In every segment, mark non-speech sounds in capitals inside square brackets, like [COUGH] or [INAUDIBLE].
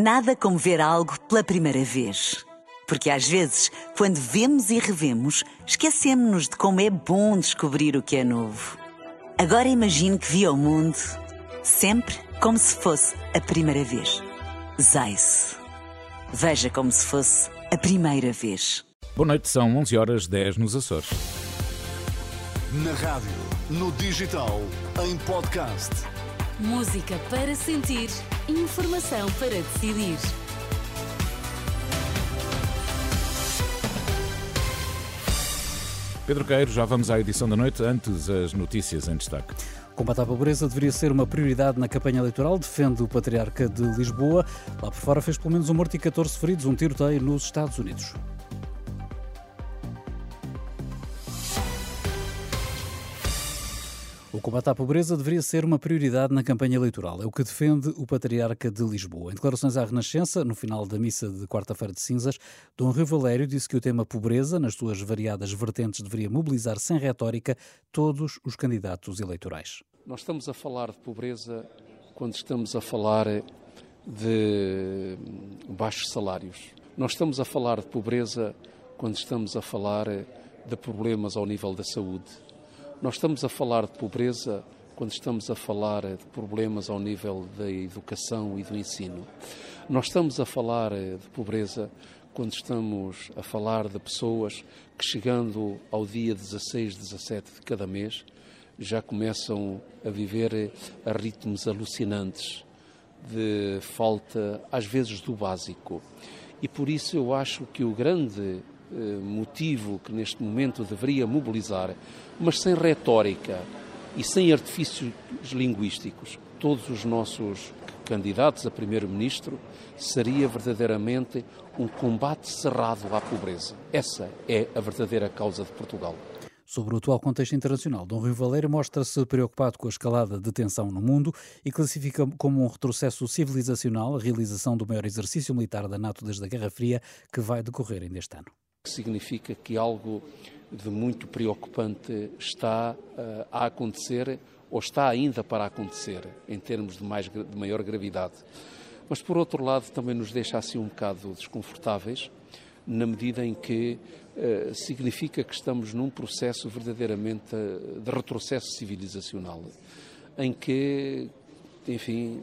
Nada como ver algo pela primeira vez. Porque às vezes, quando vemos e revemos, esquecemos-nos de como é bom descobrir o que é novo. Agora imagine que viu o mundo sempre como se fosse a primeira vez. Zais. Veja como se fosse a primeira vez. Boa noite, são 11 horas 10 nos Açores. Na rádio, no digital, em podcast. Música para sentir, informação para decidir. Pedro Queiro, já vamos à edição da noite, antes as notícias em destaque. Combate à pobreza deveria ser uma prioridade na campanha eleitoral, defende o Patriarca de Lisboa. Lá por fora fez pelo menos um morto e 14 feridos, um tiroteio nos Estados Unidos. O combate à pobreza deveria ser uma prioridade na campanha eleitoral. É o que defende o Patriarca de Lisboa. Em declarações à Renascença, no final da missa de quarta-feira de cinzas, Dom Rio Valério disse que o tema pobreza, nas suas variadas vertentes, deveria mobilizar sem retórica todos os candidatos eleitorais. Nós estamos a falar de pobreza quando estamos a falar de baixos salários. Nós estamos a falar de pobreza quando estamos a falar de problemas ao nível da saúde nós estamos a falar de pobreza quando estamos a falar de problemas ao nível da educação e do ensino. Nós estamos a falar de pobreza quando estamos a falar de pessoas que, chegando ao dia 16, 17 de cada mês, já começam a viver a ritmos alucinantes de falta, às vezes, do básico. E por isso eu acho que o grande motivo que neste momento deveria mobilizar, mas sem retórica e sem artifícios linguísticos, todos os nossos candidatos a primeiro-ministro, seria verdadeiramente um combate cerrado à pobreza. Essa é a verdadeira causa de Portugal. Sobre o atual contexto internacional, Dom Rio Valério mostra-se preocupado com a escalada de tensão no mundo e classifica como um retrocesso civilizacional a realização do maior exercício militar da NATO desde a Guerra Fria, que vai decorrer ainda este ano significa que algo de muito preocupante está uh, a acontecer ou está ainda para acontecer em termos de, mais, de maior gravidade. Mas, por outro lado, também nos deixa assim um bocado desconfortáveis, na medida em que uh, significa que estamos num processo verdadeiramente uh, de retrocesso civilizacional, em que, enfim,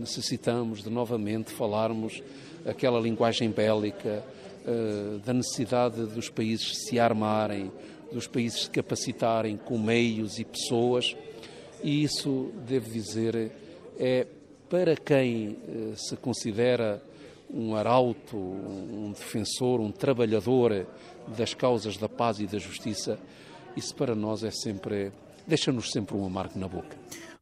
necessitamos de novamente falarmos aquela linguagem bélica, eh, da necessidade dos países se armarem, dos países se capacitarem com meios e pessoas, e isso, devo dizer, é para quem eh, se considera um arauto, um defensor, um trabalhador das causas da paz e da justiça, isso para nós é sempre, deixa-nos sempre um amargo na boca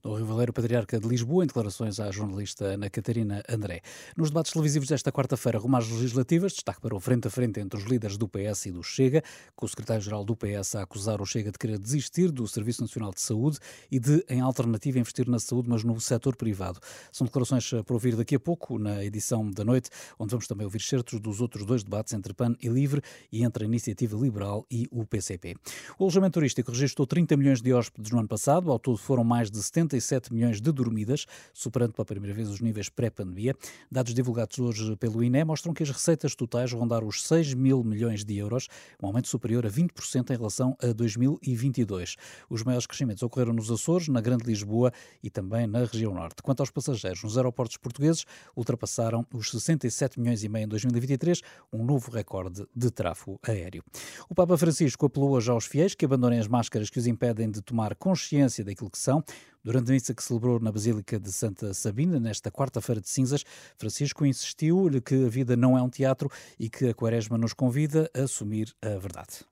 do Rio Valério, Patriarca de Lisboa, em declarações à jornalista Ana Catarina André. Nos debates televisivos desta quarta-feira, rumas legislativas, destaque para o frente a frente entre os líderes do PS e do Chega, com o secretário-geral do PS a acusar o Chega de querer desistir do Serviço Nacional de Saúde e de, em alternativa, investir na saúde, mas no setor privado. São declarações para ouvir daqui a pouco, na edição da noite, onde vamos também ouvir certos dos outros dois debates entre PAN e LIVRE e entre a Iniciativa Liberal e o PCP. O alojamento turístico registrou 30 milhões de hóspedes no ano passado, ao todo foram mais de 70 37 milhões de dormidas, superando pela primeira vez os níveis pré-pandemia. Dados divulgados hoje pelo INE mostram que as receitas totais rondaram os 6 mil milhões de euros, um aumento superior a 20% em relação a 2022. Os maiores crescimentos ocorreram nos Açores, na Grande Lisboa e também na região norte. Quanto aos passageiros, nos aeroportos portugueses ultrapassaram os 67 milhões e meio em 2023, um novo recorde de tráfego aéreo. O Papa Francisco apelou hoje aos fiéis que abandonem as máscaras que os impedem de tomar consciência daquilo que são. Durante a missa que celebrou na Basílica de Santa Sabina, nesta quarta-feira de cinzas, Francisco insistiu-lhe que a vida não é um teatro e que a Quaresma nos convida a assumir a verdade.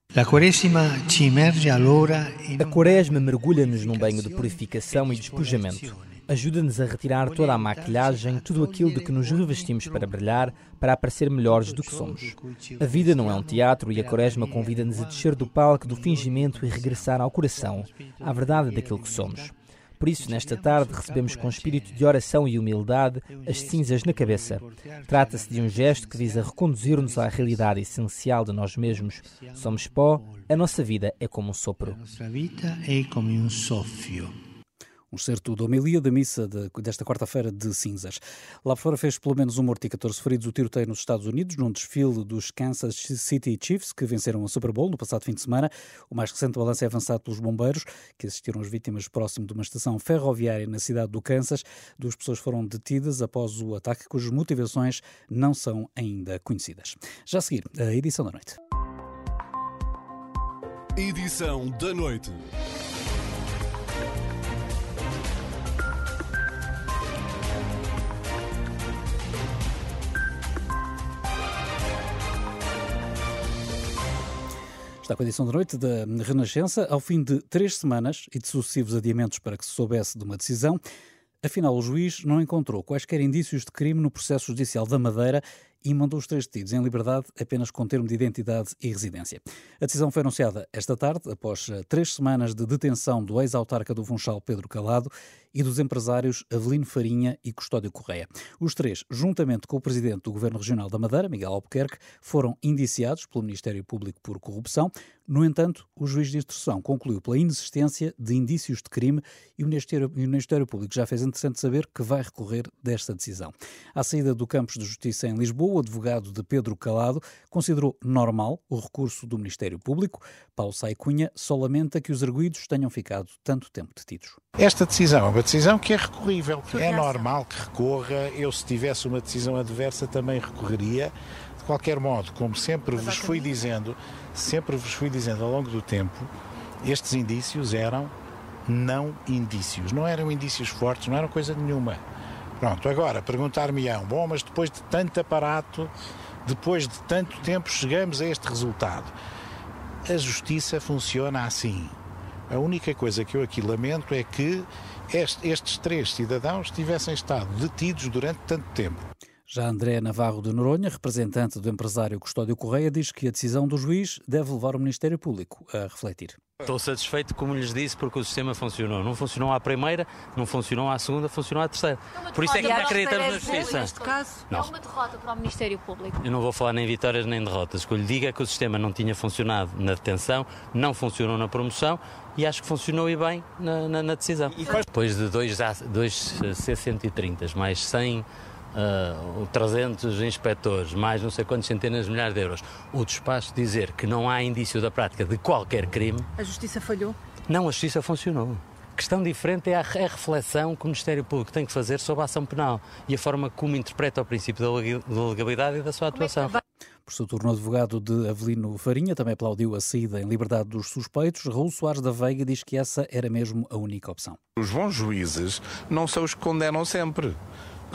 A Quaresma mergulha-nos num banho de purificação e despojamento. Ajuda-nos a retirar toda a maquilhagem, tudo aquilo de que nos revestimos para brilhar, para aparecer melhores do que somos. A vida não é um teatro e a Quaresma convida-nos a descer do palco do fingimento e regressar ao coração, à verdade daquilo que somos. Por isso, nesta tarde, recebemos com espírito de oração e humildade as cinzas na cabeça. Trata-se de um gesto que visa reconduzir-nos à realidade essencial de nós mesmos. Somos pó, a nossa vida é como um sopro. Um certo da homilia da missa de, desta quarta-feira de cinzas. Lá fora fez pelo menos um morto e 14 feridos o tiroteio nos Estados Unidos, num desfile dos Kansas City Chiefs, que venceram a Super Bowl no passado fim de semana. O mais recente balanço é avançado pelos bombeiros, que assistiram as vítimas próximo de uma estação ferroviária na cidade do Kansas. Duas pessoas foram detidas após o ataque, cujas motivações não são ainda conhecidas. Já a seguir, a edição da noite. Edição da noite. Está com a edição da noite da Renascença. Ao fim de três semanas e de sucessivos adiamentos para que se soubesse de uma decisão, afinal o juiz não encontrou quaisquer indícios de crime no processo judicial da Madeira e mandou os três detidos em liberdade apenas com termo de identidade e residência. A decisão foi anunciada esta tarde, após eh, três semanas de detenção do ex-autarca do Funchal Pedro Calado e dos empresários Avelino Farinha e Custódio Correia. Os três, juntamente com o presidente do Governo Regional da Madeira, Miguel Albuquerque, foram indiciados pelo Ministério Público por corrupção. No entanto, o juiz de instrução concluiu pela inexistência de indícios de crime e o Ministério, o Ministério Público já fez interessante saber que vai recorrer desta decisão. À saída do Campos de Justiça em Lisboa, o advogado de Pedro Calado considerou normal o recurso do Ministério Público. Paulo Saicunha só lamenta que os arguídos tenham ficado tanto tempo detidos. Esta decisão é uma decisão que é recorrível. É normal que recorra. Eu, se tivesse uma decisão adversa, também recorreria. De qualquer modo, como sempre vos fui dizendo, sempre vos fui dizendo ao longo do tempo, estes indícios eram não indícios. Não eram indícios fortes, não eram coisa nenhuma. Pronto, agora perguntar-me-ão, bom, mas depois de tanto aparato, depois de tanto tempo, chegamos a este resultado. A justiça funciona assim. A única coisa que eu aqui lamento é que estes três cidadãos tivessem estado detidos durante tanto tempo. Já André Navarro de Noronha, representante do empresário Custódio Correia, diz que a decisão do juiz deve levar o Ministério Público a refletir. Estou satisfeito, como lhes disse, porque o sistema funcionou. Não funcionou à primeira, não funcionou à segunda, funcionou à terceira. Por isso é que acreditamos na justiça. Neste caso, não. é uma derrota para o Ministério Público. Eu não vou falar nem vitórias nem derrotas. O que eu lhe digo é que o sistema não tinha funcionado na detenção, não funcionou na promoção e acho que funcionou e bem na, na, na decisão. Depois de dois, dois C-130, mais 100 uh, 300 inspectores, mais não sei quantas centenas de milhares de euros, o despacho dizer que não há indício da prática de qualquer crime. A justiça falhou? Não, a justiça funcionou. A questão diferente é a, a reflexão que o Ministério Público tem que fazer sobre a ação penal e a forma como interpreta o princípio da legalidade e da sua atuação. Por seu turno, o advogado de Avelino Farinha também aplaudiu a saída em liberdade dos suspeitos. Raul Soares da Veiga diz que essa era mesmo a única opção. Os bons juízes não são os que condenam sempre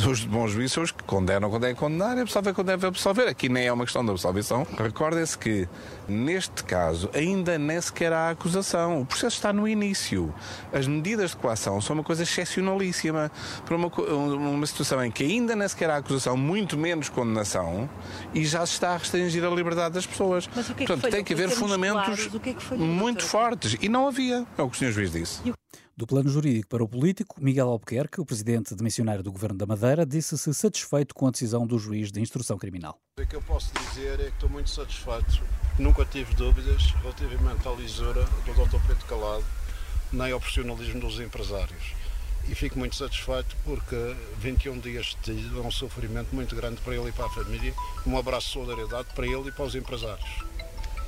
os bons juízes são os que condenam quando é condenar e absolver quando deve absolver. Aqui nem é uma questão de absolvição. Recordem-se que, neste caso, ainda nem sequer há acusação. O processo está no início. As medidas de coação são uma coisa excepcionalíssima para uma, uma situação em que ainda nem sequer há acusação, muito menos condenação, e já se está a restringir a liberdade das pessoas. Mas o que é que Portanto, tem que haver fundamentos claros, que é que muito fortes. E não havia. É o que o Sr. Juiz disse. Do plano jurídico para o político, Miguel Albuquerque, o presidente de missionário do Governo da Madeira, disse-se satisfeito com a decisão do juiz de instrução criminal. O que eu posso dizer é que estou muito satisfeito. Nunca tive dúvidas relativamente à lisura do Dr. Pedro Calado, nem ao profissionalismo dos empresários. E fico muito satisfeito porque 21 dias de é um sofrimento muito grande para ele e para a família. Um abraço de solidariedade para ele e para os empresários.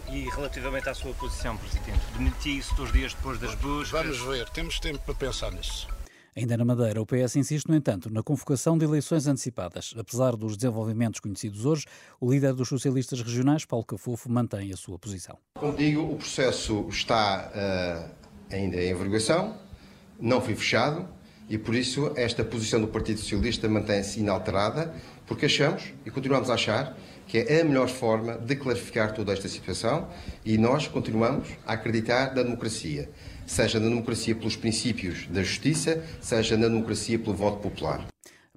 E relativamente à sua posição, Presidente, demitiu-se dois dias depois das buscas? Vamos ver, temos tempo para pensar nisso. Ainda na Madeira, o PS insiste, no entanto, na convocação de eleições antecipadas. Apesar dos desenvolvimentos conhecidos hoje, o líder dos socialistas regionais, Paulo Cafofo, mantém a sua posição. Como digo, o processo está uh, ainda em averiguação, não foi fechado e, por isso, esta posição do Partido Socialista mantém-se inalterada, porque achamos e continuamos a achar que é a melhor forma de clarificar toda esta situação e nós continuamos a acreditar na democracia, seja na democracia pelos princípios da justiça, seja na democracia pelo voto popular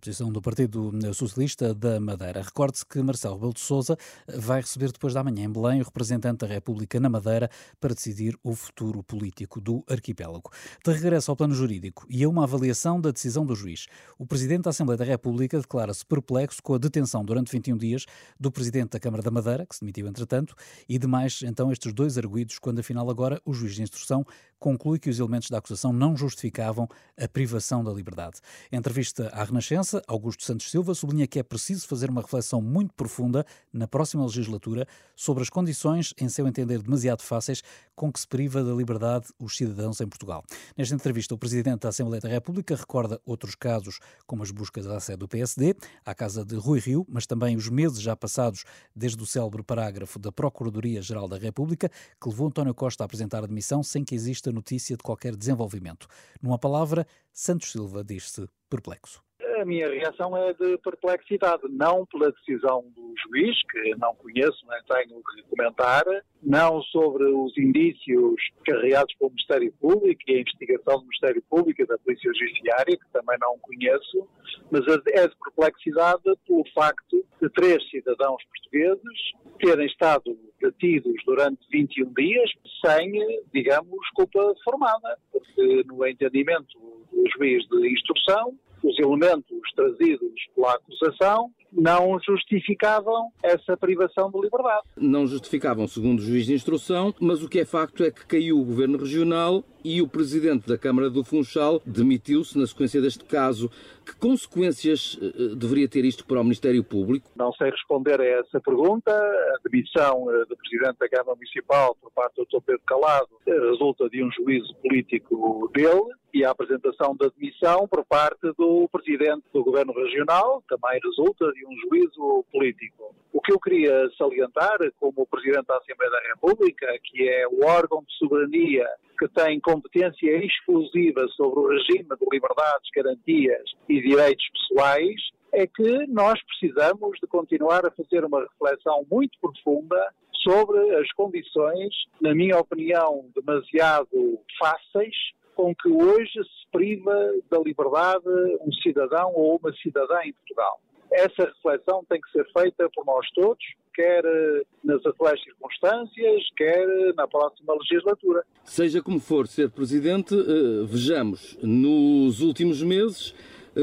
posição do Partido Socialista da Madeira. Recorde-se que Marcelo Rebelo de Sousa vai receber depois da manhã em Belém o representante da República na Madeira para decidir o futuro político do arquipélago. De regresso ao plano jurídico e a uma avaliação da decisão do juiz, o Presidente da Assembleia da República declara-se perplexo com a detenção durante 21 dias do Presidente da Câmara da Madeira, que se demitiu entretanto, e demais então estes dois arguídos, quando afinal agora o juiz de instrução conclui que os elementos da acusação não justificavam a privação da liberdade. Em entrevista à Renascença, Augusto Santos Silva sublinha que é preciso fazer uma reflexão muito profunda na próxima legislatura sobre as condições, em seu entender demasiado fáceis, com que se priva da liberdade os cidadãos em Portugal. Nesta entrevista, o Presidente da Assembleia da República recorda outros casos, como as buscas à sede do PSD, à casa de Rui Rio, mas também os meses já passados desde o célebre parágrafo da Procuradoria-Geral da República, que levou António Costa a apresentar a demissão sem que exista notícia de qualquer desenvolvimento. Numa palavra, Santos Silva diz-se perplexo a minha reação é de perplexidade, não pela decisão do juiz, que não conheço, nem tenho que comentar, não sobre os indícios carregados pelo Ministério Público e a investigação do Ministério Público e da Polícia Judiciária, que também não conheço, mas é de perplexidade pelo facto de três cidadãos portugueses terem estado detidos durante 21 dias sem, digamos, culpa formada, porque no entendimento do juiz de instrução, os elementos trazidos pela acusação não justificavam essa privação de liberdade. Não justificavam, segundo o juiz de instrução, mas o que é facto é que caiu o governo regional e o presidente da Câmara do Funchal demitiu-se na sequência deste caso. Que consequências uh, deveria ter isto para o Ministério Público? Não sei responder a essa pergunta. A demissão uh, do presidente da Câmara Municipal por parte do Dr. Pedro Calado resulta de um juízo político dele e a apresentação da demissão por parte do presidente do Governo Regional também resulta de um juízo político. O que eu queria salientar, como Presidente da Assembleia da República, que é o órgão de soberania que tem competência exclusiva sobre o regime de liberdades, garantias e direitos pessoais, é que nós precisamos de continuar a fazer uma reflexão muito profunda sobre as condições, na minha opinião, demasiado fáceis com que hoje se priva da liberdade um cidadão ou uma cidadã em Portugal. Essa reflexão tem que ser feita por nós todos, quer eh, nas atuais circunstâncias, quer eh, na próxima legislatura. Seja como for ser presidente, eh, vejamos, nos últimos meses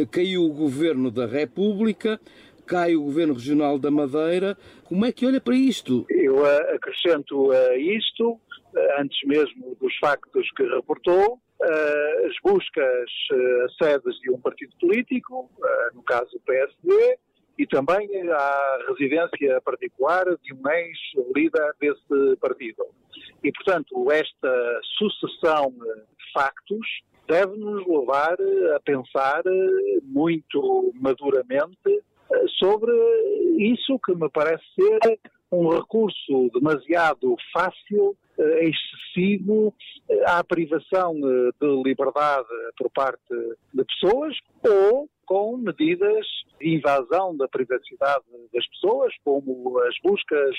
caiu o governo da República, cai o governo regional da Madeira. Como é que olha para isto? Eu acrescento a isto, antes mesmo dos factos que reportou, uh, as buscas uh, sedes de um partido político, uh, no caso o PSD, e também a residência particular de um ex-líder desse partido. E, portanto, esta sucessão de factos deve-nos levar a pensar muito maduramente sobre isso que me parece ser um recurso demasiado fácil, excessivo eh, à privação eh, de liberdade por parte de pessoas ou com medidas de invasão da privacidade das pessoas, como as buscas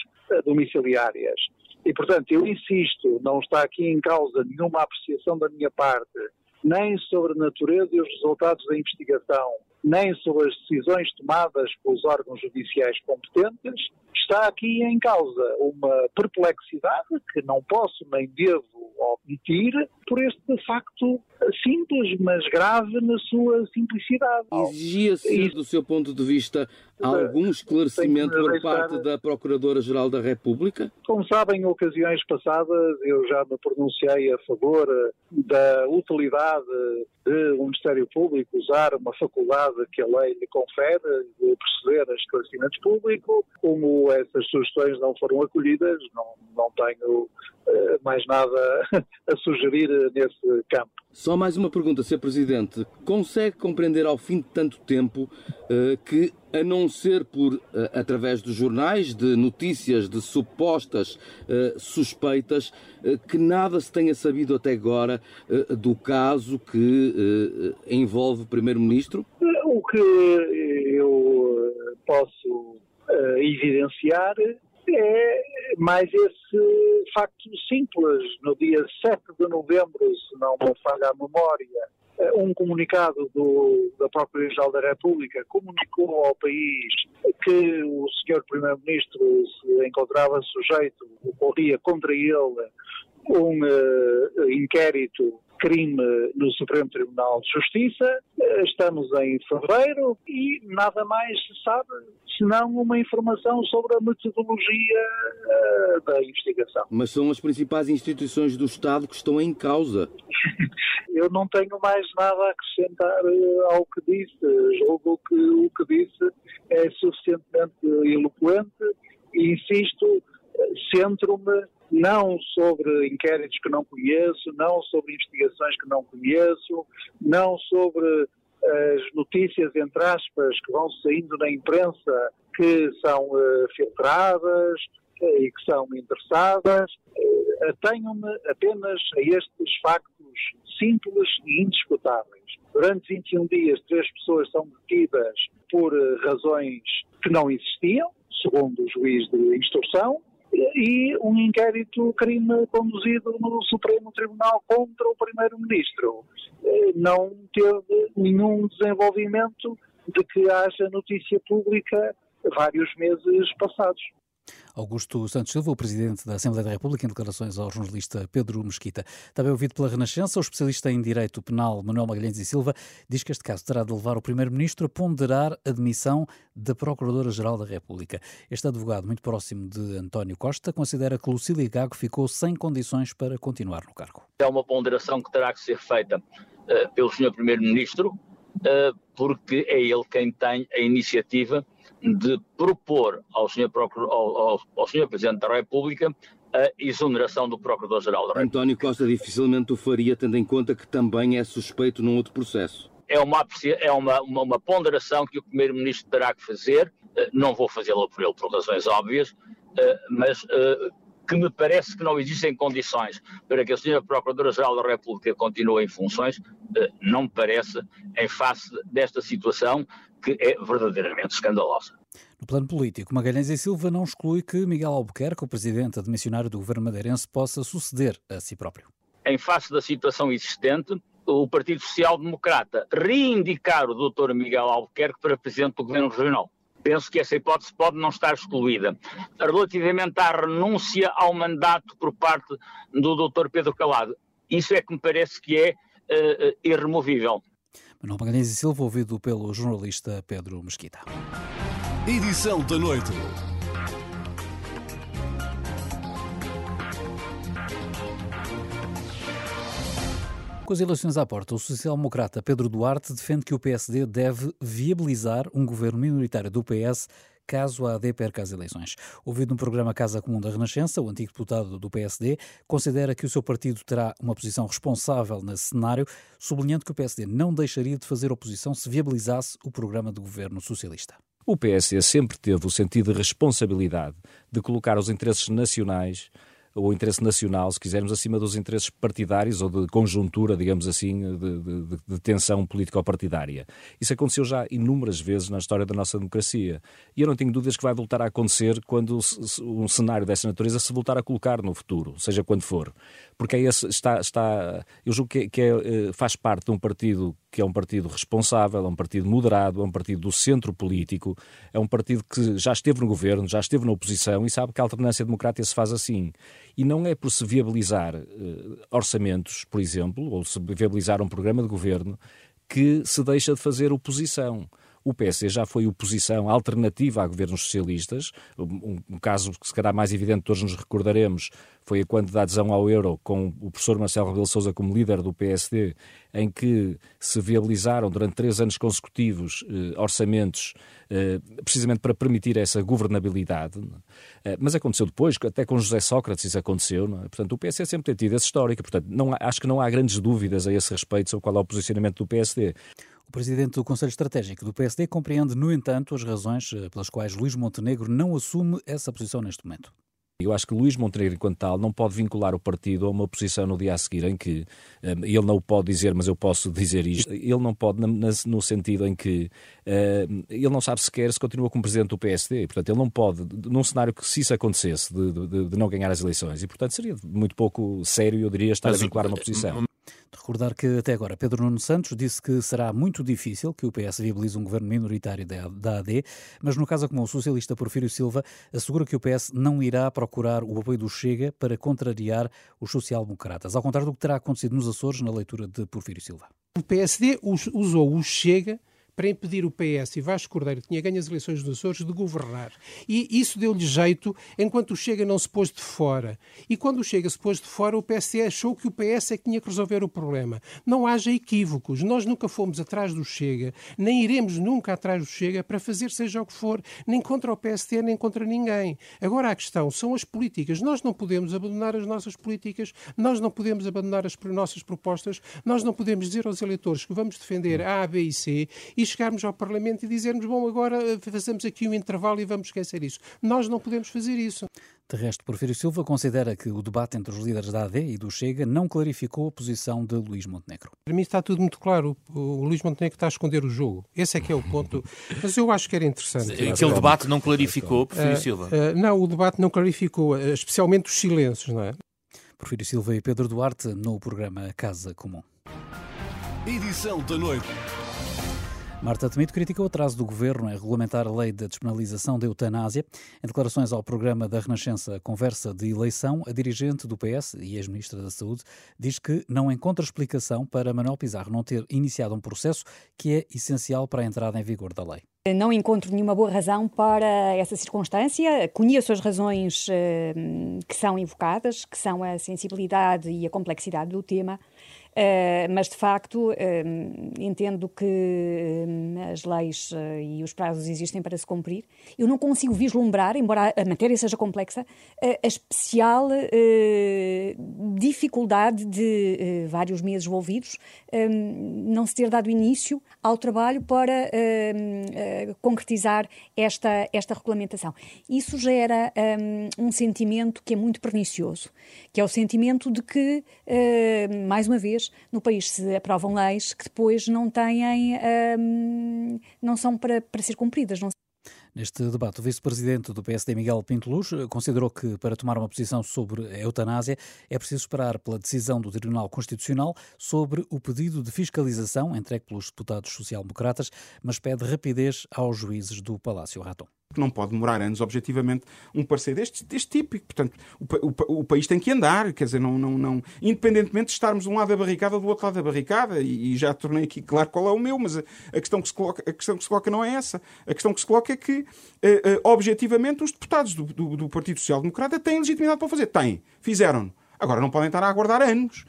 domiciliárias. E, portanto, eu insisto, não está aqui em causa nenhuma apreciação da minha parte, nem sobre a natureza e os resultados da investigação, nem sobre as decisões tomadas pelos órgãos judiciais competentes, está aqui em causa uma perplexidade que não posso nem devo omitir por este facto simples, mas grave na sua simplicidade. Exigia-se, do seu ponto de vista, algum esclarecimento por parte da Procuradora-Geral da República? Como sabem, em ocasiões passadas eu já me pronunciei a favor da utilidade de um Ministério Público usar uma faculdade que a lei lhe confere de proceder a esclarecimentos públicos. Como essas sugestões não foram acolhidas, não, não tenho uh, mais nada [LAUGHS] a sugerir nesse campo. Só mais uma pergunta, Sr. Presidente. Consegue compreender ao fim de tanto tempo uh, que, a não ser por uh, através dos jornais, de notícias de supostas suspeitas, que nada se tenha sabido até agora do caso que envolve o Primeiro-Ministro? O que eu posso evidenciar é mais esse facto simples. No dia 7 de novembro, se não me falha a memória, eh, um comunicado do, da própria Geral da República comunicou ao país que o Sr. Primeiro-Ministro se encontrava sujeito, ocorria contra ele um uh, inquérito crime no Supremo Tribunal de Justiça. Estamos em fevereiro e nada mais se sabe senão uma informação sobre a metodologia uh, da investigação. Mas são as principais instituições do Estado que estão em causa. [LAUGHS] Eu não tenho mais nada a acrescentar uh, ao que disse. Julgo que o que disse é suficientemente eloquente e insisto, centro-me não sobre inquéritos que não conheço, não sobre investigações que não conheço, não sobre as notícias, entre aspas, que vão saindo na imprensa que são uh, filtradas uh, e que são interessadas. Uh, Atenho-me apenas a estes factos simples e indiscutáveis. Durante 21 dias, três pessoas são detidas por razões que não existiam, segundo o juiz de instrução, e um inquérito crime conduzido no Supremo Tribunal contra o Primeiro-Ministro. Eh, não teve nenhum desenvolvimento de que haja notícia pública vários meses passados. Augusto Santos Silva, o Presidente da Assembleia da República, em declarações ao jornalista Pedro Mesquita. Também ouvido pela Renascença, o especialista em Direito Penal Manuel Magalhães e Silva diz que este caso terá de levar o Primeiro-Ministro a ponderar a demissão da Procuradora-Geral da República. Este advogado, muito próximo de António Costa, considera que Lucília Gago ficou sem condições para continuar no cargo. É uma ponderação que terá que ser feita pelo Sr. Primeiro-Ministro, uh, porque é ele quem tem a iniciativa de propor ao Sr. Ao, ao, ao Sr. Presidente da República a exoneração do Procurador-Geral da República. António Costa dificilmente o faria, tendo em conta que também é suspeito num outro processo. É uma, é uma, uma, uma ponderação que o Primeiro-Ministro terá que fazer, eh, não vou fazê-la por ele por razões óbvias, eh, mas eh, que me parece que não existem condições para que a Sra. Procuradora-Geral da República continue em funções, não me parece, em face desta situação que é verdadeiramente escandalosa. No plano político, Magalhães e Silva não exclui que Miguel Albuquerque, o presidente admissionário do governo madeirense, possa suceder a si próprio. Em face da situação existente, o Partido Social Democrata reivindicar o Dr. Miguel Albuquerque para presidente do governo regional. Penso que essa hipótese pode não estar excluída. Relativamente à renúncia ao mandato por parte do Dr. Pedro Calado, isso é que me parece que é uh, irremovível. Manuel Magalhães e Silva, ouvido pelo jornalista Pedro Mesquita. Edição da noite. Com as eleições à porta, o social-democrata Pedro Duarte defende que o PSD deve viabilizar um governo minoritário do PS caso a AD perca as eleições. Ouvido no programa Casa Comum da Renascença, o antigo deputado do PSD considera que o seu partido terá uma posição responsável nesse cenário, sublinhando que o PSD não deixaria de fazer oposição se viabilizasse o programa de governo socialista. O PSD sempre teve o sentido de responsabilidade de colocar os interesses nacionais o interesse nacional, se quisermos, acima dos interesses partidários ou de conjuntura, digamos assim, de, de, de tensão político-partidária. Isso aconteceu já inúmeras vezes na história da nossa democracia. E eu não tenho dúvidas que vai voltar a acontecer quando um cenário dessa natureza se voltar a colocar no futuro, seja quando for. Porque é esse, está, está, eu julgo que, que é, eh, faz parte de um partido que é um partido responsável, é um partido moderado, é um partido do centro político, é um partido que já esteve no governo, já esteve na oposição e sabe que a alternância democrática se faz assim. E não é por se viabilizar uh, orçamentos, por exemplo, ou se viabilizar um programa de governo, que se deixa de fazer oposição. O PSD já foi oposição alternativa a governos socialistas. Um, um, caso que se calhar mais evidente todos nos recordaremos foi quando da adesão ao euro com o professor Marcelo Rebelo Sousa como líder do PSD, em que se viabilizaram durante três anos consecutivos eh, orçamentos eh, precisamente para permitir essa governabilidade. Eh, mas aconteceu depois, até com José Sócrates isso aconteceu. É? Portanto, o PSD sempre tem tido essa histórica. Portanto, não, acho que não há grandes dúvidas a esse respeito sobre qual é o posicionamento do PSD. O presidente do Conselho Estratégico do PSD compreende, no entanto, as razões eh, pelas quais Luís Montenegro não assume essa posição neste momento. Eu acho que Luís Montenegro, enquanto tal, não pode vincular o partido a uma posição no dia a seguir em que um, eh, ele não o pode dizer, mas eu posso dizer isto. Ele não pode, no sentido em que uh, ele não sabe sequer se continua como presidente do PSD. Portanto, ele não pode, num cenário que se isso acontecesse, de, de, de não ganhar as eleições. E, portanto, seria muito pouco sério, eu diria, estar mas, a vincular uma posição. Recordar que até agora Pedro Nuno Santos disse que será muito difícil que o PS viabilize um governo minoritário da AD, mas no caso como o socialista Porfírio Silva assegura que o PS não irá procurar o apoio do Chega para contrariar os social-democratas, ao contrário do que terá acontecido nos Açores na leitura de Porfírio Silva. O PSD usou o Chega para impedir o PS e Vasco Cordeiro, que tinha ganho as eleições dos Açores, de governar. E isso deu-lhe jeito enquanto o Chega não se pôs de fora. E quando o Chega se pôs de fora, o PSD achou que o PS é que tinha que resolver o problema. Não haja equívocos. Nós nunca fomos atrás do Chega, nem iremos nunca atrás do Chega para fazer seja o que for, nem contra o PSD, nem contra ninguém. Agora a questão são as políticas. Nós não podemos abandonar as nossas políticas, nós não podemos abandonar as nossas propostas, nós não podemos dizer aos eleitores que vamos defender A, B e C e chegarmos ao Parlamento e dizermos, bom, agora eh, fazemos aqui um intervalo e vamos esquecer isso. Nós não podemos fazer isso. De resto, Porfírio Silva considera que o debate entre os líderes da AD e do Chega não clarificou a posição de Luís Montenegro. Para mim está tudo muito claro. O Luís Montenegro está a esconder o jogo. Esse é que é o ponto. Mas eu acho que era interessante. Aquele debate não clarificou, Porfírio Silva? Uh, uh, não, o debate não clarificou, especialmente os silêncios, não é? Porfírio Silva e Pedro Duarte no programa Casa Comum. Edição da noite. Marta Temido critica o atraso do governo em regulamentar a lei da despenalização da eutanásia. Em declarações ao programa da Renascença Conversa de Eleição, a dirigente do PS e ex-ministra da Saúde diz que não encontra explicação para Manuel Pizarro não ter iniciado um processo que é essencial para a entrada em vigor da lei. Não encontro nenhuma boa razão para essa circunstância. Conheço as razões eh, que são invocadas, que são a sensibilidade e a complexidade do tema. Uh, mas, de facto, uh, entendo que uh, as leis e os prazos existem para se cumprir. Eu não consigo vislumbrar, embora a matéria seja complexa, a especial dificuldade de vários meses envolvidos não se ter dado início ao trabalho para concretizar esta, esta regulamentação. Isso gera um, um sentimento que é muito pernicioso, que é o sentimento de que, mais uma vez, no país se aprovam leis que depois não têm, um, não são para, para ser cumpridas. Não... Neste debate, o vice-presidente do PSD, Miguel Pinto Luz, considerou que para tomar uma posição sobre a eutanásia é preciso esperar pela decisão do Tribunal Constitucional sobre o pedido de fiscalização entregue pelos deputados social-democratas, mas pede rapidez aos juízes do Palácio Raton que não pode demorar anos, objetivamente, um parecer deste, deste tipo. Portanto, o, o, o, país tem que andar, quer dizer, não, não, não, independentemente de estarmos de um lado da barricada do outro lado da barricada, e, e já tornei aqui claro qual é o meu, mas a, a, questão que se coloca, a questão que se coloca não é essa. A questão que se coloca é que, uh, uh, objetivamente, os deputados do, do, do Partido Social Democrata têm legitimidade para fazer. Têm. Fizeram. Agora não podem estar a aguardar anos.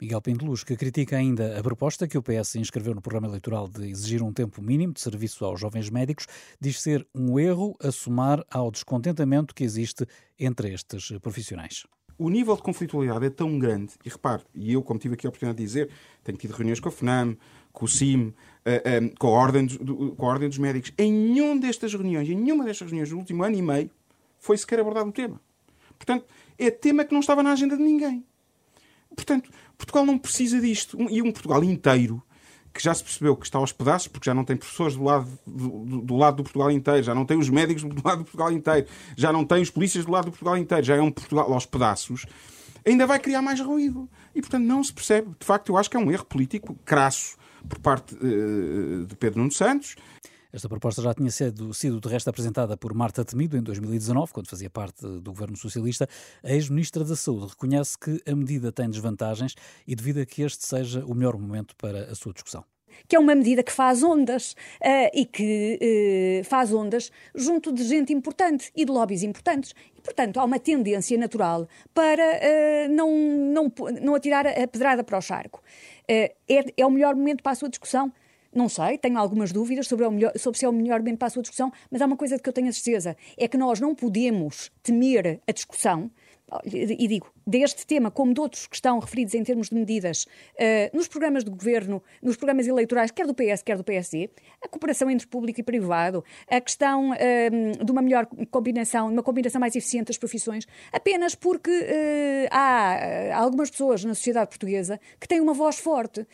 Miguel Pinteluz, que critica ainda a proposta que o PS inscreveu no programa eleitoral de exigir um tempo mínimo de serviço aos jovens médicos, diz ser um erro a somar ao descontentamento que existe entre estes profissionais o nível de conflitualidade é tão grande, e repare, e eu, como tive aqui a oportunidade de dizer, tenho tido reuniões com a FNAM, com o CIM, eh, eh, com, a ordem do, com a Ordem dos Médicos, em nenhuma destas reuniões, em nenhuma destas reuniões do último ano e meio, foi sequer abordado o tema. Portanto, é tema que não estava na agenda de ninguém. Portanto, Portugal não precisa disto. E um Portugal inteiro que já se percebeu que está aos pedaços, porque já não tem professores do lado do, do, lado do Portugal inteiro, já não tem os médicos do lado do Portugal inteiro, já não tem os polícias do lado do Portugal inteiro, já é um Portugal aos pedaços, ainda vai criar mais ruído. E, portanto, não se percebe. De facto, eu acho que é um erro político crasso por parte uh, de Pedro Nuno Santos. Esta proposta já tinha sido, sido, de resto, apresentada por Marta Temido em 2019, quando fazia parte do governo socialista. A ex-ministra da Saúde reconhece que a medida tem desvantagens e devido a que este seja o melhor momento para a sua discussão que é uma medida que faz ondas uh, e que uh, faz ondas junto de gente importante e de lobbies importantes. E, portanto, há uma tendência natural para uh, não, não, não atirar a pedrada para o charco. É, é o melhor momento para a sua discussão? Não sei, tenho algumas dúvidas sobre, melhor, sobre se é o melhor momento para a sua discussão, mas há uma coisa de que eu tenho a certeza: é que nós não podemos temer a discussão. E digo, deste tema, como de outros que estão referidos em termos de medidas uh, nos programas de governo, nos programas eleitorais, quer do PS, quer do PSD, a cooperação entre público e privado, a questão uh, de uma melhor combinação, uma combinação mais eficiente das profissões, apenas porque uh, há algumas pessoas na sociedade portuguesa que têm uma voz forte.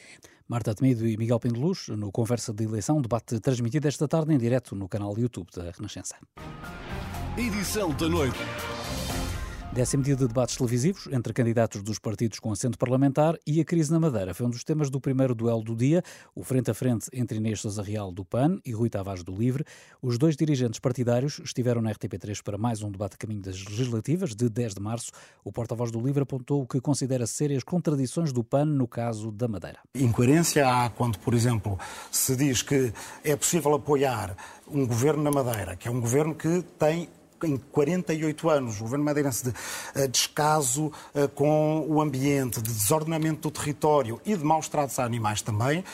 Marta Temido e Miguel Pendeluz, no Conversa de Eleição, debate transmitido esta tarde em direto no canal YouTube da Renascença. Edição da noite. Décimo dia de debates televisivos entre candidatos dos partidos com assento parlamentar e a crise na Madeira. Foi um dos temas do primeiro duelo do dia, o frente a frente entre Inês Sousa Real do PAN e Rui Tavares do Livre. Os dois dirigentes partidários estiveram na RTP3 para mais um debate a caminho das legislativas de 10 de março. O porta-voz do Livre apontou o que considera sérias contradições do PAN no caso da Madeira. Incoerência há quando, por exemplo, se diz que é possível apoiar um governo na Madeira, que é um governo que tem em 48 anos, o governo madeirense de uh, descaso uh, com o ambiente, de desordenamento do território e de maus tratos a animais também,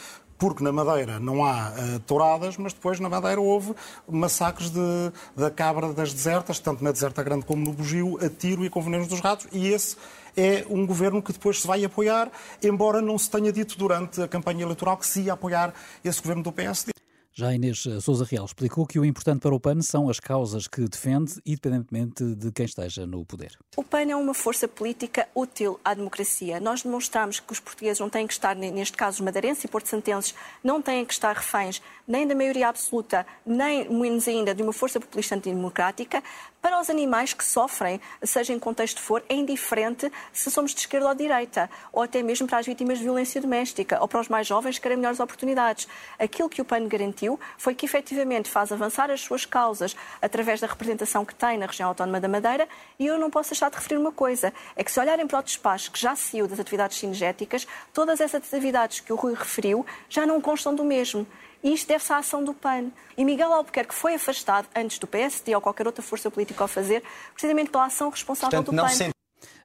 porque na Madeira não há uh, touradas, mas depois na Madeira houve massacres de, da cabra das desertas, tanto na Deserta Grande como no Bugio, a tiro e com venenos dos ratos, e esse é um governo que depois se vai apoiar, embora não se tenha dito durante a campanha eleitoral que se ia apoiar esse governo do PSD. Já Inês Souza Real explicou que o importante para o PAN são as causas que defende, independentemente de quem esteja no poder. O PAN é uma força política útil à democracia. Nós demonstramos que os portugueses não têm que estar, neste caso os madeirenses e porto-santenses, não têm que estar reféns nem da maioria absoluta, nem menos ainda de uma força populista antidemocrática. Para os animais que sofrem, seja em contexto for, é indiferente se somos de esquerda ou de direita, ou até mesmo para as vítimas de violência doméstica, ou para os mais jovens que querem melhores oportunidades. Aquilo que o PAN garantiu foi que efetivamente faz avançar as suas causas através da representação que tem na região autónoma da Madeira e eu não posso deixar de referir uma coisa, é que se olharem para o despacho que já saiu das atividades cinegéticas, todas essas atividades que o Rui referiu já não constam do mesmo. E isto deve-se à ação do PAN. E Miguel Albuquerque foi afastado antes do PSD ou qualquer outra força política ao fazer, precisamente pela ação responsável Portanto, do PAN.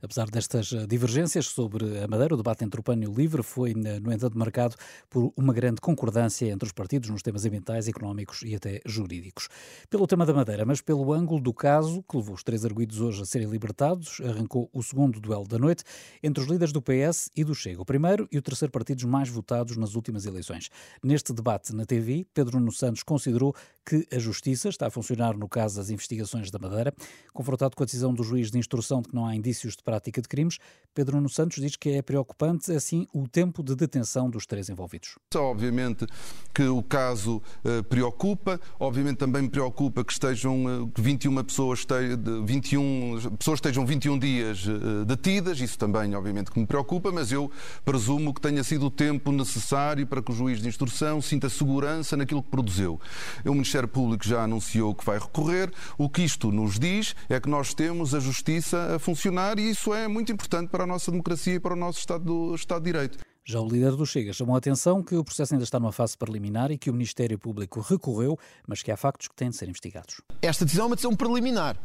Apesar destas eh, divergências sobre a Madeira, o debate entre o PAN e o LIVRE foi, eh, no entanto, marcado por uma grande concordância entre os partidos nos temas ambientais, económicos e até jurídicos. Pelo tema da Madeira, mas pelo ângulo do caso, que levou os três arguídos hoje a serem libertados, arrancou o segundo duelo da noite entre os líderes do PS e do Chega, o primeiro e o terceiro partidos mais votados nas últimas eleições. Neste debate na TV, Pedro Nuno Santos considerou que a Justiça está a funcionar no caso das investigações da Madeira. Confrontado com a decisão do juiz de instrução de que não há indícios de prática de crimes, Pedro Nuno Santos diz que é preocupante, assim, o tempo de detenção dos três envolvidos. Obviamente que o caso uh, preocupa, obviamente também me preocupa que estejam uh, 21 pessoas, este, 21 pessoas estejam 21 dias uh, detidas, isso também obviamente que me preocupa, mas eu presumo que tenha sido o tempo necessário para que o juiz de instrução sinta segurança naquilo que produziu. O Ministério Público já anunciou que vai recorrer, o que isto nos diz é que nós temos a justiça a funcionar e isso é muito importante para a nossa democracia e para o nosso Estado, do, Estado de Direito. Já o líder do Chega chamou a atenção que o processo ainda está numa fase preliminar e que o Ministério Público recorreu, mas que há factos que têm de ser investigados. Esta decisão é uma decisão preliminar.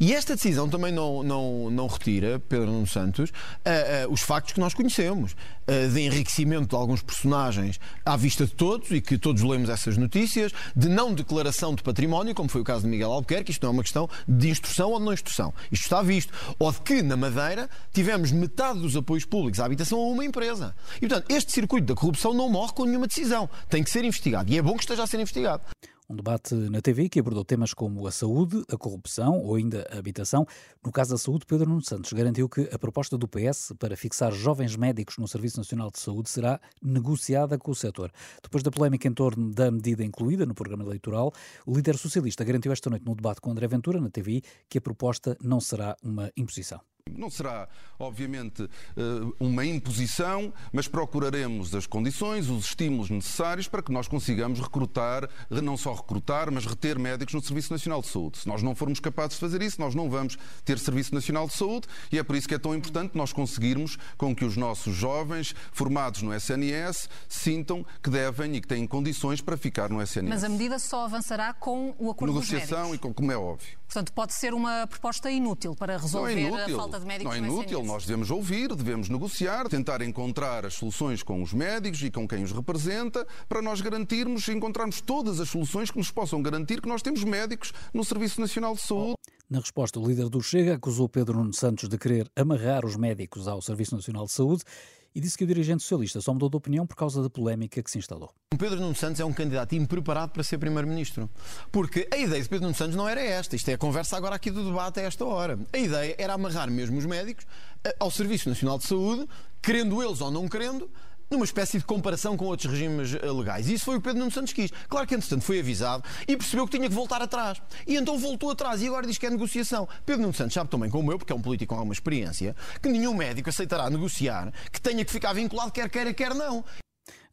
E esta decisão também não, não, não retira, Pedro Nuno Santos, uh, uh, os factos que nós conhecemos, uh, de enriquecimento de alguns personagens à vista de todos e que todos lemos essas notícias, de não declaração de património, como foi o caso de Miguel Albuquerque, isto não é uma questão de instrução ou de não instrução. Isto está visto. Ou de que, na Madeira, tivemos metade dos apoios públicos à habitação a uma empresa. E, portanto, este circuito da corrupção não morre com nenhuma decisão. Tem que ser investigado. E é bom que esteja a ser investigado. Um debate na TV que abordou temas como a saúde, a corrupção ou ainda a habitação. No caso da saúde, Pedro Nuno Santos garantiu que a proposta do PS para fixar jovens médicos no Serviço Nacional de Saúde será negociada com o setor. Depois da polémica em torno da medida incluída no programa eleitoral, o líder socialista garantiu esta noite no debate com André Ventura na TV que a proposta não será uma imposição. Não será, obviamente, eh, uma imposição, mas procuraremos as condições, os estímulos necessários para que nós consigamos recrutar, não só recrutar, mas reter médicos no Serviço Nacional de Saúde. Se nós não formos capazes de fazer isso, nós não vamos ter Serviço Nacional de Saúde e é por isso que é tão importante nós conseguirmos com que os nossos jovens formados no SNS sintam que devem e que têm condições para ficar no SNS. Mas a medida só avançará com o acordo Negociação e com, como é óbvio. Portanto, pode ser uma proposta inútil para resolver não é inútil. a falta de médicos Não é inútil, nós devemos ouvir, devemos negociar, tentar encontrar as soluções com os médicos e com quem os representa, para nós garantirmos, encontrarmos todas as soluções que nos possam garantir que nós temos médicos no Serviço Nacional de Saúde. Na resposta, o líder do Chega acusou Pedro Nuno Santos de querer amarrar os médicos ao Serviço Nacional de Saúde e disse que o dirigente socialista só mudou de opinião por causa da polémica que se instalou. Pedro Nuno Santos é um candidato impreparado para ser primeiro-ministro. Porque a ideia de Pedro Nuno Santos não era esta. Isto é a conversa agora aqui do debate a esta hora. A ideia era amarrar mesmo os médicos ao Serviço Nacional de Saúde, querendo eles ou não querendo, numa espécie de comparação com outros regimes eh, legais. Isso foi o Pedro Nuno Santos quis. Claro que, entretanto, foi avisado e percebeu que tinha que voltar atrás. E então voltou atrás e agora diz que é negociação. Pedro Nuno Santos sabe também, como eu, porque é um político com alguma experiência, que nenhum médico aceitará negociar que tenha que ficar vinculado quer queira, quer não.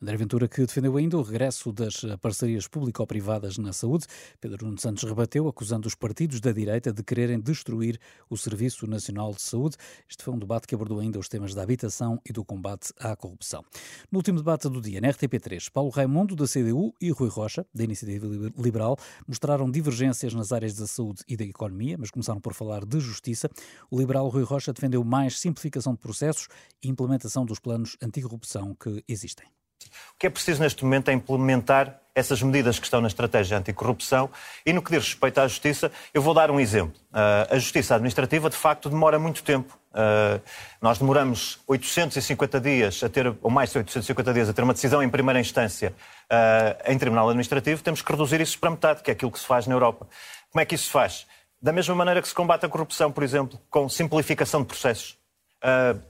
André Ventura, que defendeu ainda o regresso das parcerias público-privadas na saúde. Pedro Nuno Santos rebateu, acusando os partidos da direita de quererem destruir o Serviço Nacional de Saúde. Este foi um debate que abordou ainda os temas da habitação e do combate à corrupção. No último debate do dia, na RTP3, Paulo Raimundo, da CDU, e Rui Rocha, da Iniciativa Liberal, mostraram divergências nas áreas da saúde e da economia, mas começaram por falar de justiça. O liberal Rui Rocha defendeu mais simplificação de processos e implementação dos planos anticorrupção que existem. O que é preciso neste momento é implementar essas medidas que estão na estratégia anticorrupção e no que diz respeito à justiça, eu vou dar um exemplo. Uh, a justiça administrativa, de facto, demora muito tempo. Uh, nós demoramos 850 dias a ter, ou mais de 850 dias a ter uma decisão em primeira instância uh, em tribunal administrativo, temos que reduzir isso para metade, que é aquilo que se faz na Europa. Como é que isso se faz? Da mesma maneira que se combate a corrupção, por exemplo, com simplificação de processos.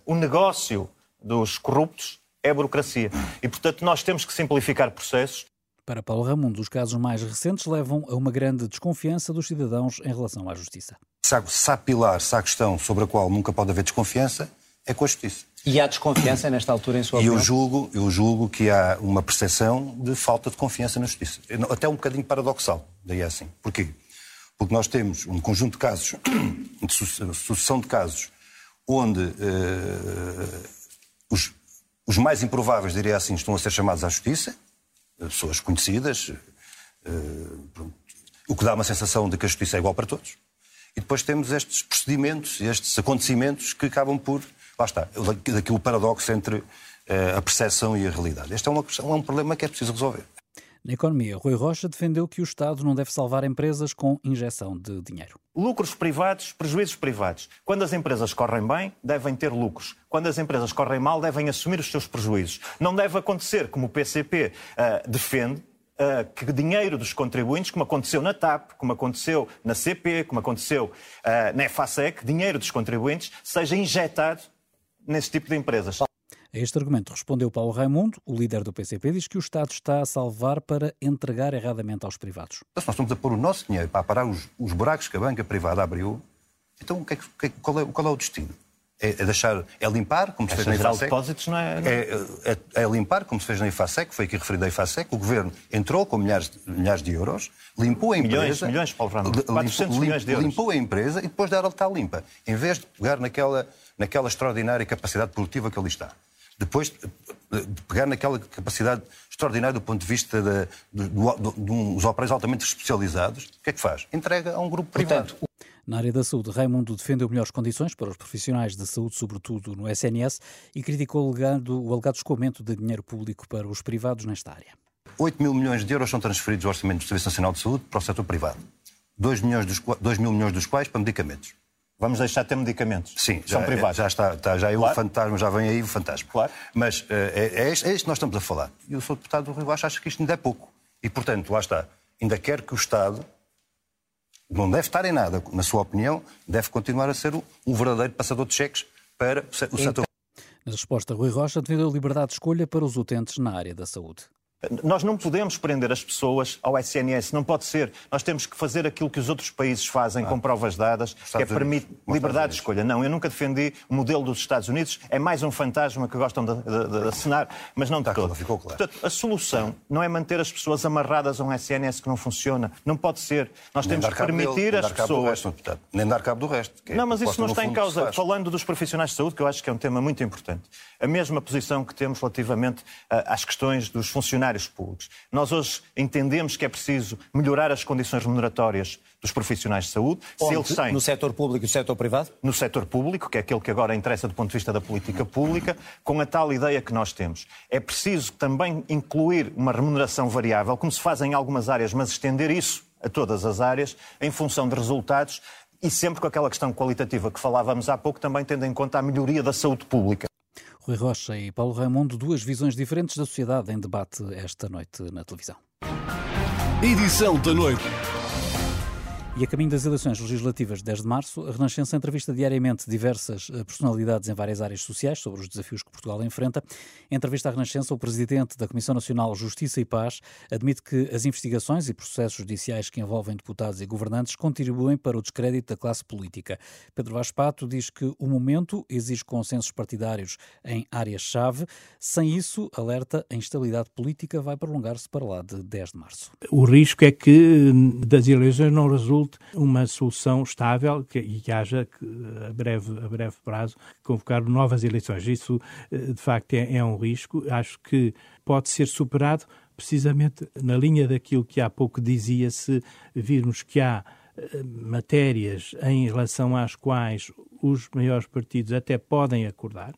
o negócio dos corruptos é a burocracia. E, portanto, nós temos que simplificar processos. Para Paulo Ramundo, os casos mais recentes levam a uma grande desconfiança dos cidadãos em relação à justiça. Se há, se há pilar, se há questão sobre a qual nunca pode haver desconfiança, é com a justiça. E há desconfiança nesta altura em sua opinião? E eu julgo, eu julgo que há uma percepção de falta de confiança na justiça. Até um bocadinho paradoxal, daí é assim. Porquê? Porque nós temos um conjunto de casos, [COUGHS] de sucessão de casos, onde uh, os, os mais improváveis, diria assim, estão a ser chamados à justiça, pessoas conhecidas, eh, o que dá uma sensação de que a justiça é igual para todos. E depois temos estes procedimentos, estes acontecimentos que acabam por. Lá está, daquilo paradoxo entre eh, a percepção e a realidade. Este é, uma, é um problema que é preciso resolver. Na economia, Rui Rocha defendeu que o Estado não deve salvar empresas com injeção de dinheiro. Lucros privados, prejuízos privados. Quando as empresas correm bem, devem ter lucros. Quando as empresas correm mal, devem assumir os seus prejuízos. Não deve acontecer, como o PCP uh, eh, defende, Uh, que dinheiro dos contribuintes, como aconteceu na TAP, como aconteceu na CP, como aconteceu uh, na EFASEC, dinheiro dos contribuintes seja injetado nesse tipo de empresas. A este argumento respondeu Paulo Raimundo, o líder do PCP, diz que o Estado está a salvar para entregar erradamente aos privados. Se nós estamos a pôr o nosso dinheiro para parar os, os buracos que a banca privada abriu, então o que é, que, qual, é, qual é o destino? É, é, deixar, é limpar, como se fez na IFASEC. depósitos não é... É, é... é, limpar, como se fez na IFASEC, foi aqui referido a IFASEC. O governo entrou com milhares, milhares de euros, limpou a empresa. Milhões, milhões, Paulo Ramos. 400 limpo, milhões de euros. Limpou a empresa e depois dela está limpa. Em vez de pegar naquela, naquela extraordinária capacidade produtiva que ali está depois de pegar naquela capacidade extraordinária do ponto de vista de, de, de, de uns operadores altamente especializados, o que é que faz? Entrega a um grupo privado. Portanto, na área da saúde, Raimundo defendeu melhores condições para os profissionais de saúde, sobretudo no SNS, e criticou o alegado, o alegado escoamento de dinheiro público para os privados nesta área. 8 mil milhões de euros são transferidos ao Orçamento do Serviço Nacional de Saúde para o setor privado. 2, milhões dos, 2 mil milhões dos quais para medicamentos. Vamos deixar de ter medicamentos. Sim, já, São privados. Já está, está já é claro. o fantasma, já vem aí o fantasma. Claro. Mas é, é, este, é este que nós estamos a falar. E o Sr. Deputado do Rio Baixo acha que isto ainda é pouco. E, portanto, lá está. Ainda quer que o Estado não deve estar em nada, na sua opinião, deve continuar a ser um verdadeiro passador de cheques para o setor. Então... Na resposta, Rui Rocha defendeu a liberdade de escolha para os utentes na área da saúde. Nós não podemos prender as pessoas ao SNS, não pode ser. Nós temos que fazer aquilo que os outros países fazem ah, com provas dadas, que é permitir liberdade de escolha. Não, eu nunca defendi o modelo dos Estados Unidos, é mais um fantasma que gostam de, de, de assinar, mas não de tá, todo. Ficou claro. Portanto, a solução não é manter as pessoas amarradas a um SNS que não funciona. Não pode ser. Nós Nem temos que permitir às pessoas. Resto, Nem dar cabo do resto. É não, mas isso não está em causa. Falando dos profissionais de saúde, que eu acho que é um tema muito importante. A mesma posição que temos relativamente às questões dos funcionários públicos. Nós hoje entendemos que é preciso melhorar as condições remuneratórias dos profissionais de saúde. Se eles têm... No setor público e no setor privado? No setor público, que é aquele que agora interessa do ponto de vista da política pública, com a tal ideia que nós temos. É preciso também incluir uma remuneração variável, como se faz em algumas áreas, mas estender isso a todas as áreas, em função de resultados e sempre com aquela questão qualitativa que falávamos há pouco, também tendo em conta a melhoria da saúde pública. Rui Rocha e Paulo Raimundo, duas visões diferentes da sociedade em debate esta noite na televisão. Edição da noite. E a caminho das eleições legislativas de 10 de março, a Renascença entrevista diariamente diversas eh, personalidades em várias áreas sociais sobre os desafios que Portugal enfrenta. Em entrevista à Renascença, o presidente da Comissão Nacional Justiça e Paz admite que as investigações e processos judiciais que envolvem deputados e governantes contribuem para o descrédito da classe política. Pedro Vaz Pato diz que o momento exige consensos partidários em áreas-chave. Sem isso, alerta, a instabilidade política vai prolongar-se para lá de 10 de março. O risco é que das eleições não resulte uma solução estável que, e que haja que, a, breve, a breve prazo convocar novas eleições. Isso, eh, de facto, é, é um risco. Acho que pode ser superado precisamente na linha daquilo que há pouco dizia, se virmos que há eh, matérias em relação às quais os maiores partidos até podem acordar,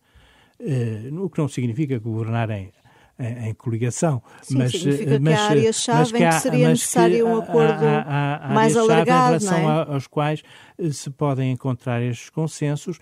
eh, o que não significa governarem em, coligação. Sim, mas, significa mas, que há áreas-chave em que seria necessário um acordo há, há, há mais alargado, em relação é? aos quais eh, se podem encontrar estes consensos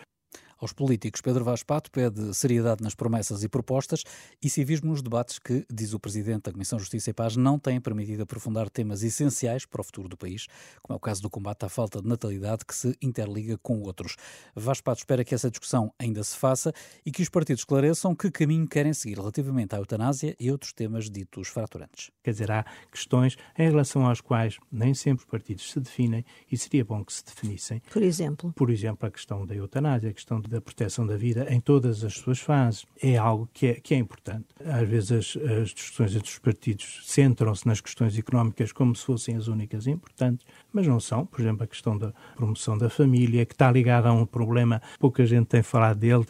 aos políticos. Pedro Vaz Pato pede seriedade nas promessas e propostas e civismo nos debates que, diz o Presidente da Comissão Justiça e Paz, não têm permitido aprofundar temas essenciais para o futuro do país, como é o caso do combate à falta de natalidade que se interliga com outros. Vaz Pato espera que essa discussão ainda se faça e que os partidos esclareçam que caminho querem seguir relativamente à eutanásia e outros temas ditos fraturantes. Quer dizer, há questões em relação às quais nem sempre os partidos se definem e seria bom que se definissem. Por exemplo? Por exemplo, a questão da eutanásia, a questão da proteção da vida em todas as suas fases. É algo que é, que é importante. Às vezes as, as discussões entre os partidos centram-se nas questões económicas como se fossem as únicas importantes, mas não são. Por exemplo, a questão da promoção da família, que está ligada a um problema, pouca gente tem falado dele,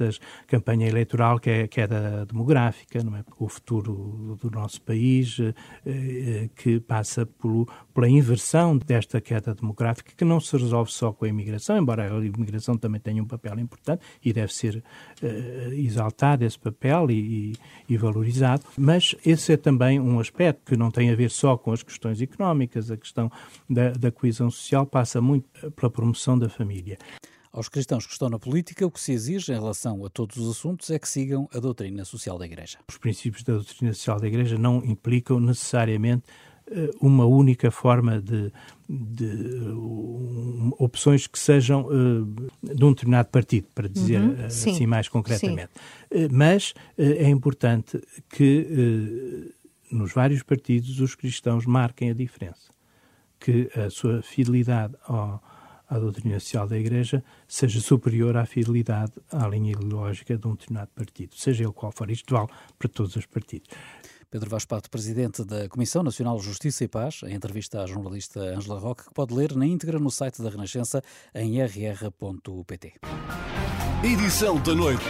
campanha eleitoral, que é a queda demográfica, não é? o futuro do nosso país, eh, eh, que passa por, pela inversão desta queda demográfica, que não se resolve só com a imigração, embora a imigração também tenha um papel importante e deve ser uh, exaltado esse papel e, e, valorizado, mas esse é também um aspecto que não tem a ver só com as questões económicas, a questão da, da coesão social passa muito pela promoção da família. Aos cristãos que estão na política, o que se exige em relação a todos os assuntos é que sigam a doutrina social da Igreja. Os princípios da doutrina social da Igreja não implicam necessariamente uma única forma de, de um, opções que sejam uh, de um determinado partido, para dizer uhum, uh, assim mais concretamente. Uh, mas é importante que nos vários partidos os cristãos marquem a diferença, que a sua fidelidade ao, à doutrina social da Igreja seja superior à fidelidade à linha ideológica de um determinado partido, seja ele qual for. Isto vale para todos os partidos. Pedro Vaz Pato, presidente da Comissão Nacional de Justiça e Paz, em entrevista à jornalista Angela Roque, que pode ler na íntegra no site da Renascença em rr.pt. Edição da noite.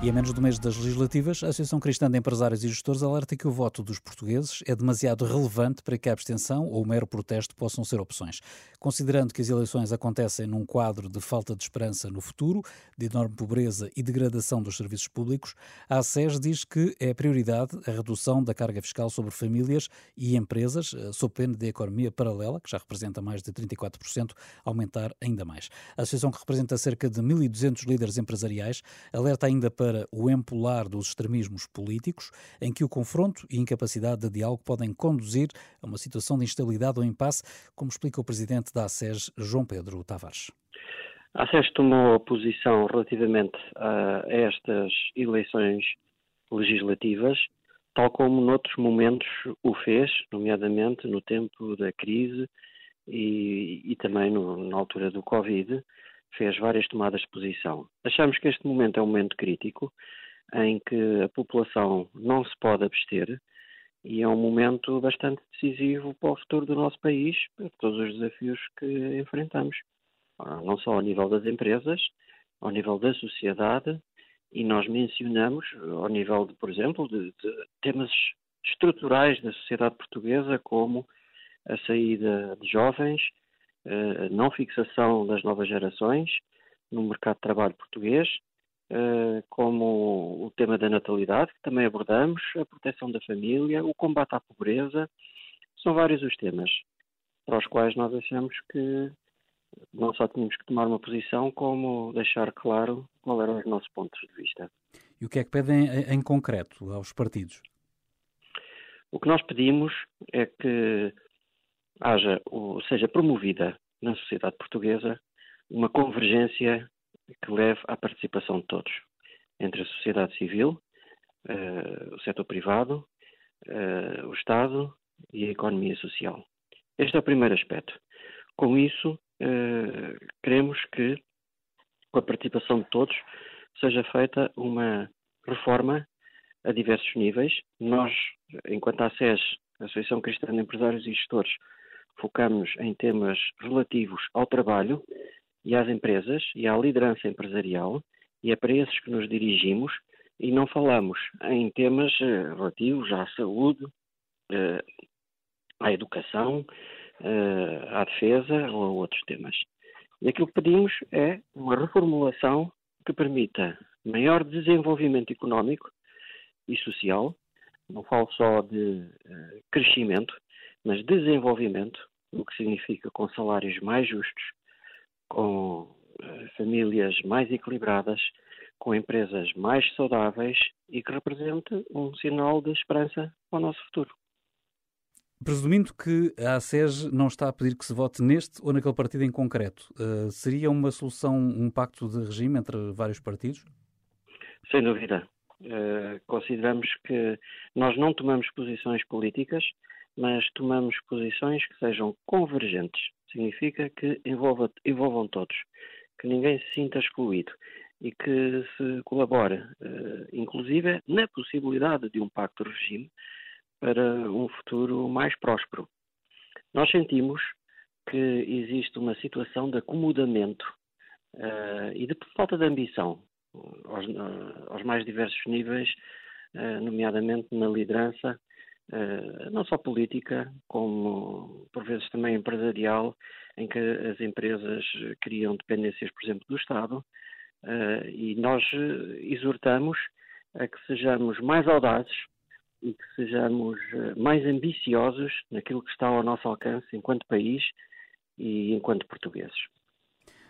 E a menos do mês das legislativas, a Associação Cristã de Empresários e Gestores alerta que o voto dos portugueses é demasiado relevante para que a abstenção ou o mero protesto possam ser opções. Considerando que as eleições acontecem num quadro de falta de esperança no futuro, de enorme pobreza e degradação dos serviços públicos, a ACES diz que é prioridade a redução da carga fiscal sobre famílias e empresas, eh, sob pena de economia paralela, que já representa mais de 34%, aumentar ainda mais. A associação que representa cerca de 1.200 líderes empresariais alerta ainda para o empolar dos extremismos políticos, em que o confronto e incapacidade de diálogo podem conduzir a uma situação de instabilidade ou impasse, como explica o presidente da ASES, João Pedro Tavares. A ASES tomou posição relativamente a estas eleições legislativas, tal como noutros momentos o fez, nomeadamente no tempo da crise e, e também no, na altura do Covid, fez várias tomadas de posição. Achamos que este momento é um momento crítico em que a população não se pode abster e é um momento bastante decisivo para o futuro do nosso país, para todos os desafios que enfrentamos, não só ao nível das empresas, ao nível da sociedade, e nós mencionamos, ao nível, de, por exemplo, de, de temas estruturais da sociedade portuguesa, como a saída de jovens, a não fixação das novas gerações no mercado de trabalho português, eh, como o tema da natalidade, que também abordamos, a proteção da família, o combate à pobreza. São vários os temas para os quais nós achamos que não só tínhamos que tomar uma posição, como deixar claro qual eram os nossos pontos de vista. E o que é que pedem em concreto aos partidos? O que nós pedimos é que haja, ou seja promovida na sociedade portuguesa uma convergência que leve à participação de todos, entre a sociedade civil, uh, o setor privado, uh, o Estado e a economia social. Este é o primeiro aspecto. Com isso, uh, queremos que, com a participação de todos, seja feita uma reforma a diversos níveis. Nós, enquanto a SES, Associação Cristã de Empresários e Gestores, focamos em temas relativos ao trabalho e às empresas e à liderança empresarial, e é para esses que nos dirigimos, e não falamos em temas uh, relativos à saúde, uh, à educação, uh, à defesa ou a outros temas. E aquilo que pedimos é uma reformulação que permita maior desenvolvimento económico e social, não falo só de crescimento, mas desenvolvimento, o que significa com salários mais justos, com famílias mais equilibradas, com empresas mais saudáveis e que represente um sinal de esperança para o nosso futuro. Presumindo que a ASES não está a pedir que se vote neste ou naquele partido em concreto, uh, seria uma solução, um pacto de regime entre vários partidos? Sem dúvida. Uh, consideramos que nós não tomamos posições políticas, mas tomamos posições que sejam convergentes. Significa que envolva, envolvam todos, que ninguém se sinta excluído e que se colabore, uh, inclusive, na possibilidade de um pacto de regime para um futuro mais próspero. Nós sentimos que existe uma situação de acomodamento uh, e de falta de ambição aos, uh, aos mais diversos níveis, nomeadamente na liderança, não só política, como por vezes também empresarial, em que as empresas criam dependências, por exemplo, do Estado, Uh, e nós eh, exortamos a que sejamos mais audazes e que sejamos eh, mais ambiciosos naquilo que está ao nosso alcance enquanto país e enquanto portugueses.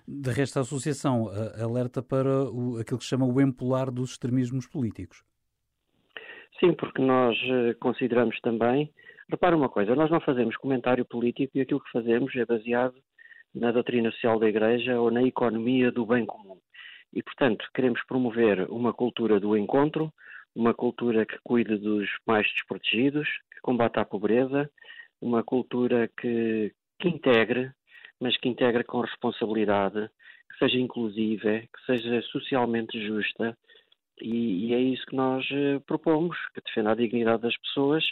De resto, a Associação alerta para o, aquilo que se chama o empolar dos extremismos políticos. Sim, porque nós consideramos também. Repara uma coisa, nós não fazemos comentário político e aquilo que fazemos é baseado na doutrina social da Igreja ou na economia do bem comum. E, portanto, queremos promover uma cultura do encontro, uma cultura que cuide dos mais desprotegidos, que combata a pobreza, uma cultura que, que integre, mas que integre com responsabilidade, que seja inclusiva, que seja socialmente justa. E, e é isso que nós eh, propomos, que defenda a dignidade das pessoas,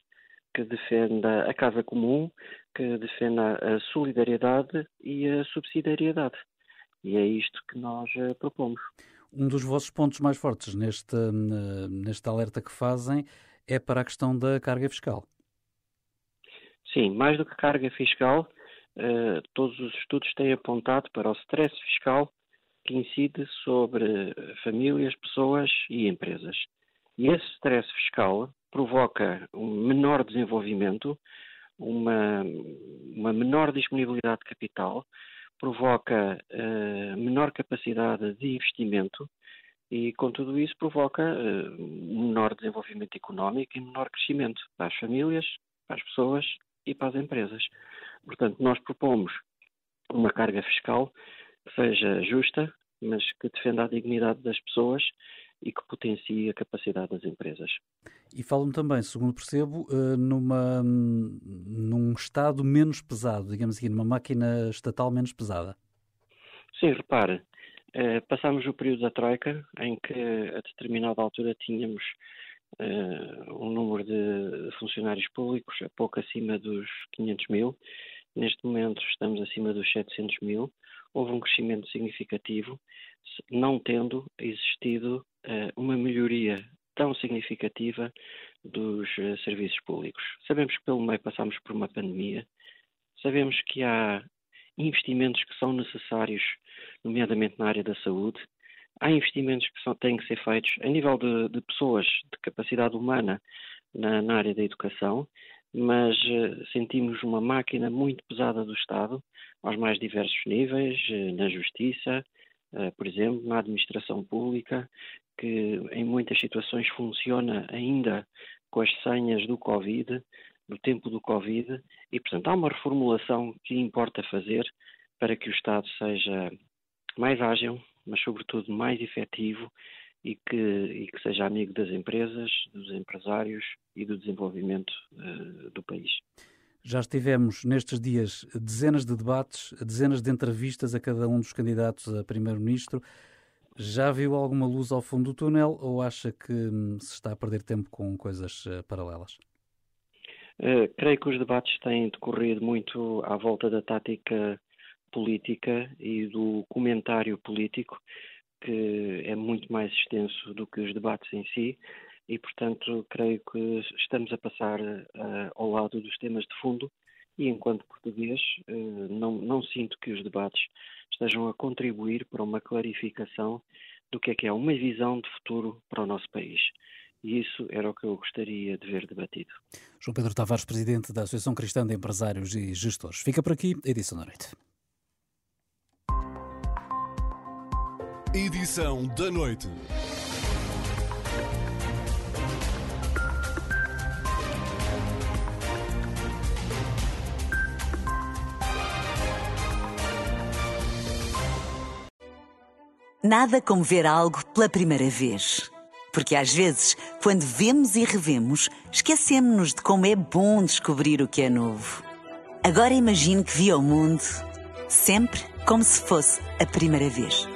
que defenda a casa comum, que defenda a solidariedade e a subsidiariedade. E é isto que nós uh, propomos. Um dos vossos pontos mais fortes neste, neste alerta que fazem é para a questão da carga fiscal. Sim, mais do que carga fiscal, uh, todos os estudos têm apontado para o stress fiscal que incide sobre famílias, pessoas e empresas. E esse stress fiscal provoca um menor desenvolvimento, uma, uma menor disponibilidade de capital, provoca uh, menor capacidade de investimento e, com tudo isso, provoca uh, menor desenvolvimento económico e menor crescimento para as famílias, para as pessoas e para as empresas. Portanto, nós propomos uma carga fiscal seja justa, mas que defenda a dignidade das pessoas e que potencie a capacidade das empresas. E falam também, segundo percebo, eh, numa, num Estado menos pesado, digamos assim, numa máquina estatal menos pesada. Sim, repare, eh, passámos o período da Troika, em que a determinada altura tínhamos uh, um número de funcionários públicos a pouco acima dos 500 mil. Neste momento estamos acima dos 700 mil. Houve um crescimento significativo, não tendo existido uh, uma melhoria tão significativa dos uh, serviços públicos. Sabemos que pelo meio passamos por uma pandemia, sabemos que há investimentos que são necessários, nomeadamente na área da saúde, há investimentos que são, têm que ser feitos a nível de, de pessoas, de capacidade humana na, na área da educação, mas uh, sentimos uma máquina muito pesada do Estado, aos mais diversos níveis, uh, na justiça, uh, por exemplo, na administração pública, que em muitas situações funciona ainda com as senhas do Covid, no tempo do Covid e, portanto, há uma reformulação que importa fazer para que o Estado seja mais ágil, mas, sobretudo, mais efetivo e que, e que seja amigo das empresas, dos empresários e do desenvolvimento uh, do país. Já estivemos nestes dias dezenas de debates, dezenas de entrevistas a cada um dos candidatos a primeiro-ministro. Já viu alguma luz ao fundo do túnel ou acha que hum, se está a perder tempo com coisas uh, paralelas? Uh, creio que os debates têm decorrido muito à volta da tática política e do comentário político, que é muito mais extenso do que os debates em si, e, portanto, creio que estamos a passar uh, ao lado dos temas de fundo e, enquanto português, uh, não, não sinto que os debates estejam a contribuir para uma clarificação do que é que é uma visão de futuro para o nosso país. E isso era o que eu gostaria de ver debatido. João Pedro Tavares, presidente da Associação Cristã de Empresários e Gestores. Fica por aqui, edição da noite. Edição da noite. Nada como ver algo pela primeira vez. Porque às vezes, quando vemos e revemos, esquecemos-nos de como é bom descobrir o que é novo. Agora imagine que viu o mundo sempre como se fosse a primeira vez.